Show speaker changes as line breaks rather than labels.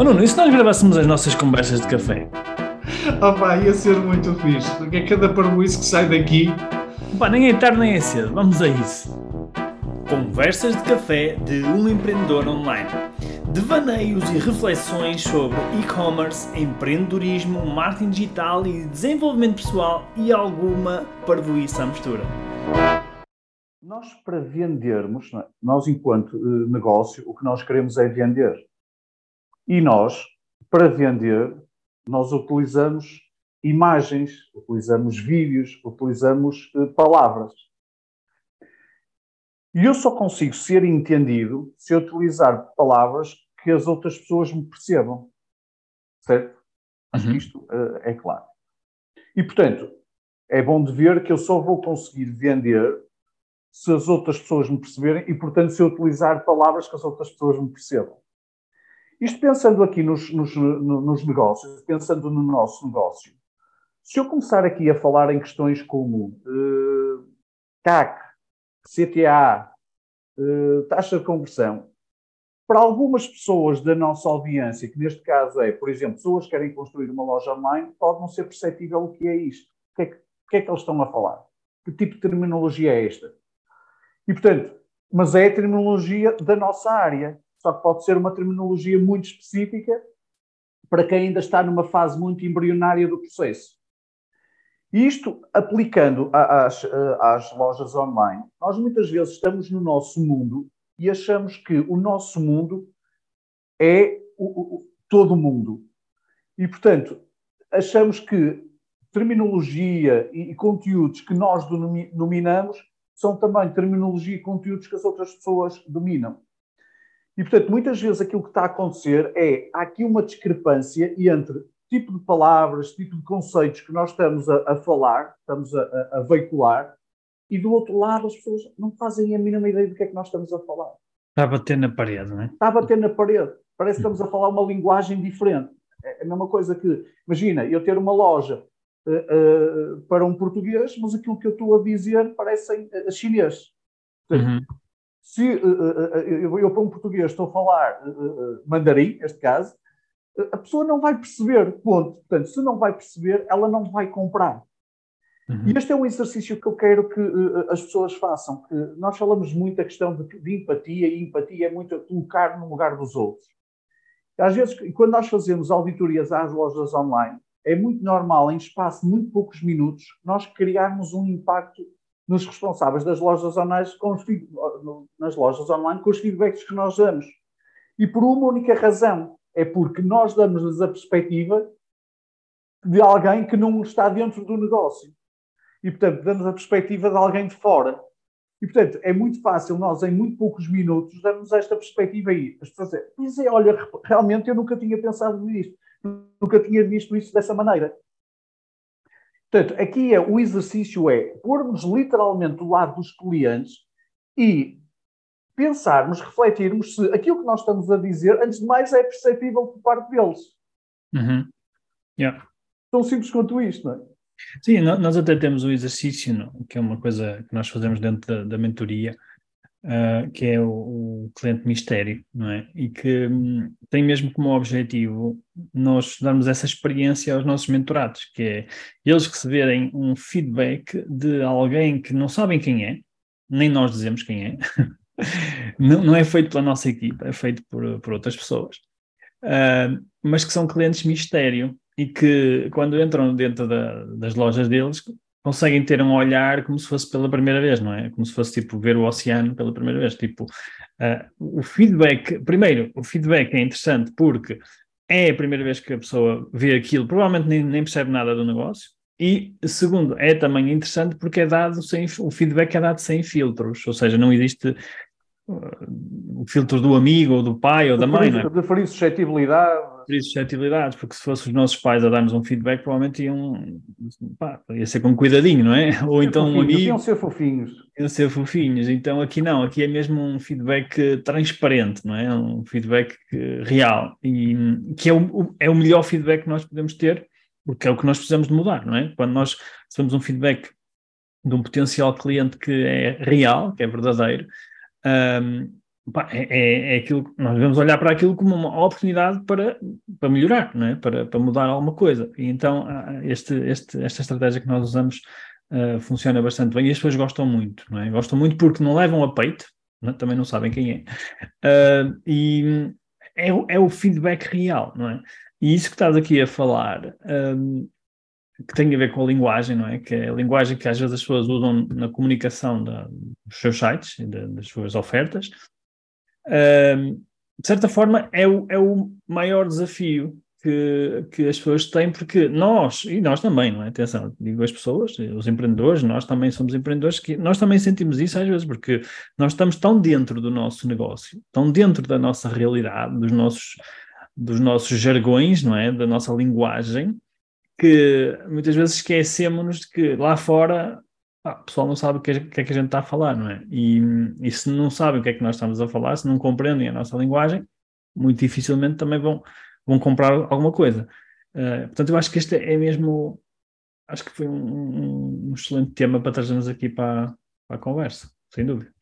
Oh Nuno, e se nós gravássemos as nossas conversas de café?
Oh pá, ia ser muito fixe, porque é cada parboice que sai daqui.
Pá, nem é tarde nem é cedo, vamos a isso. Conversas de café de um empreendedor online. Devaneios e reflexões sobre e-commerce, empreendedorismo, marketing digital e desenvolvimento pessoal e alguma parvoíça à mistura.
Nós, para vendermos, é? nós, enquanto uh, negócio, o que nós queremos é vender. E nós, para vender, nós utilizamos imagens, utilizamos vídeos, utilizamos uh, palavras. E eu só consigo ser entendido se eu utilizar palavras que as outras pessoas me percebam. Certo? Acho que uhum. isto uh, é claro. E, portanto, é bom de ver que eu só vou conseguir vender se as outras pessoas me perceberem e, portanto, se eu utilizar palavras que as outras pessoas me percebam. Isto pensando aqui nos, nos, nos negócios, pensando no nosso negócio, se eu começar aqui a falar em questões como uh, CAC, CTA, uh, taxa de conversão, para algumas pessoas da nossa audiência, que neste caso é, por exemplo, pessoas que querem construir uma loja online, pode não ser perceptível o que é isto. O que é que, o que, é que eles estão a falar? Que tipo de terminologia é esta? E, portanto, mas é a terminologia da nossa área. Só que pode ser uma terminologia muito específica para quem ainda está numa fase muito embrionária do processo. Isto aplicando às, às lojas online, nós muitas vezes estamos no nosso mundo e achamos que o nosso mundo é o, o, todo o mundo. E, portanto, achamos que terminologia e, e conteúdos que nós dominamos são também terminologia e conteúdos que as outras pessoas dominam. E, portanto, muitas vezes aquilo que está a acontecer é há aqui uma discrepância entre tipo de palavras, tipo de conceitos que nós estamos a, a falar, estamos a, a, a, veicular, e do outro lado as pessoas não fazem a mínima ideia do que é que nós estamos a falar.
Está a bater na parede, não é?
Está a bater na parede. Parece que estamos a falar uma linguagem diferente. É a mesma coisa que, imagina, eu ter uma loja uh, uh, para um português, mas aquilo que eu estou a dizer parece uh, chinês. Uhum. Se eu, eu, para um português, estou a falar mandarim, neste caso, a pessoa não vai perceber, ponto. Portanto, se não vai perceber, ela não vai comprar. Uhum. E este é um exercício que eu quero que uh, as pessoas façam. Que nós falamos muito a questão de, de, empatia, e empatia é muito a colocar no lugar dos outros. Às vezes, quando nós fazemos auditorias às lojas online, é muito normal, em espaço de muito poucos minutos, nós criarmos um impacto nos responsáveis das lojas online com os, nas lojas online com os feedbacks que nós damos. E por uma única razão, é porque nós damos-lhes a perspectiva de alguém que não está dentro do negócio. E, portanto, damos a perspectiva de alguém de fora. E, portanto, é muito fácil nós, em muito poucos minutos, darmos esta perspectiva aí. As pessoas dizem, olha, realmente eu nunca tinha pensado nisto, nunca tinha visto isso dessa maneira. Portanto, aqui é, o exercício é pormos literalmente do lado dos clientes e pensarmos, refletirmos se aquilo que nós estamos a dizer, antes de mais, é perceptível por parte deles.
Uhum. Yeah.
Tão simples quanto isto, não é?
Sim, nós até temos um exercício, não? que é uma coisa que nós fazemos dentro da, da mentoria, uh, que é o, o, cliente mistério, não é? E que um, tem mesmo como objetivo nós darmos essa experiência aos nossos mentorados, que é eles receberem um feedback de alguém que não sabem quem é, nem nós dizemos quem é, não, não, é feito pela nossa equipa, é feito por, por outras pessoas, uh, mas que são clientes mistério e que quando entram dentro da, das lojas deles conseguem ter um olhar como se fosse pela primeira vez, não é? Como se fosse tipo ver o oceano pela primeira vez. Tipo, uh, o feedback, primeiro, o feedback é interessante porque é a primeira vez que a pessoa vê aquilo, provavelmente nem, nem percebe nada do negócio. E segundo, é também interessante porque é dado sem, o feedback é dado sem filtros, ou seja, não existe o filtro do amigo, ou do pai, ou da mãe, não é?
Deferir suscetibilidade.
Deferir suscetibilidades, porque se fossem os nossos pais a dar-nos um feedback, provavelmente iam, pá, ia ser com cuidadinho, não é? Ou então
um
amigo...
Iam ser fofinhos.
Iam ser fofinhos, então aqui não, aqui é mesmo um feedback transparente, não é? Um feedback real, e que é o, é o melhor feedback que nós podemos ter, porque é o que nós precisamos de mudar, não é? Quando nós recebemos um feedback de um potencial cliente que é real, que é verdadeiro, um, é, é, é, aquilo nós devemos olhar para aquilo como uma oportunidade para, para melhorar, não é? para, para mudar alguma coisa. E então este, este, esta estratégia que nós usamos uh, funciona bastante bem e as pessoas gostam muito, não é? Gostam muito porque não levam a peito, não é? também não sabem quem é, uh, e é, é o feedback real, não é? E isso que estás aqui a falar, um, que tem a ver com a linguagem, não é? Que é a linguagem que às vezes as pessoas usam na comunicação da, dos seus sites, de, das suas ofertas, de certa forma é o, é o maior desafio que, que as pessoas têm, porque nós, e nós também, não é? Atenção, digo as pessoas, os empreendedores, nós também somos empreendedores, que nós também sentimos isso às vezes, porque nós estamos tão dentro do nosso negócio, tão dentro da nossa realidade, dos nossos, dos nossos jargões, não é? Da nossa linguagem, que muitas vezes esquecemos de que lá fora ah, o pessoal não sabe o que, é, que, é que a gente está a falar, não é? E, e se não sabem o que é que nós estamos a falar, se não compreendem a nossa linguagem, muito dificilmente também vão vão comprar alguma coisa. Uh, portanto, eu acho que este é mesmo, acho que foi um, um, excelente tema para trazermos aqui para, para a conversa, sem dúvida.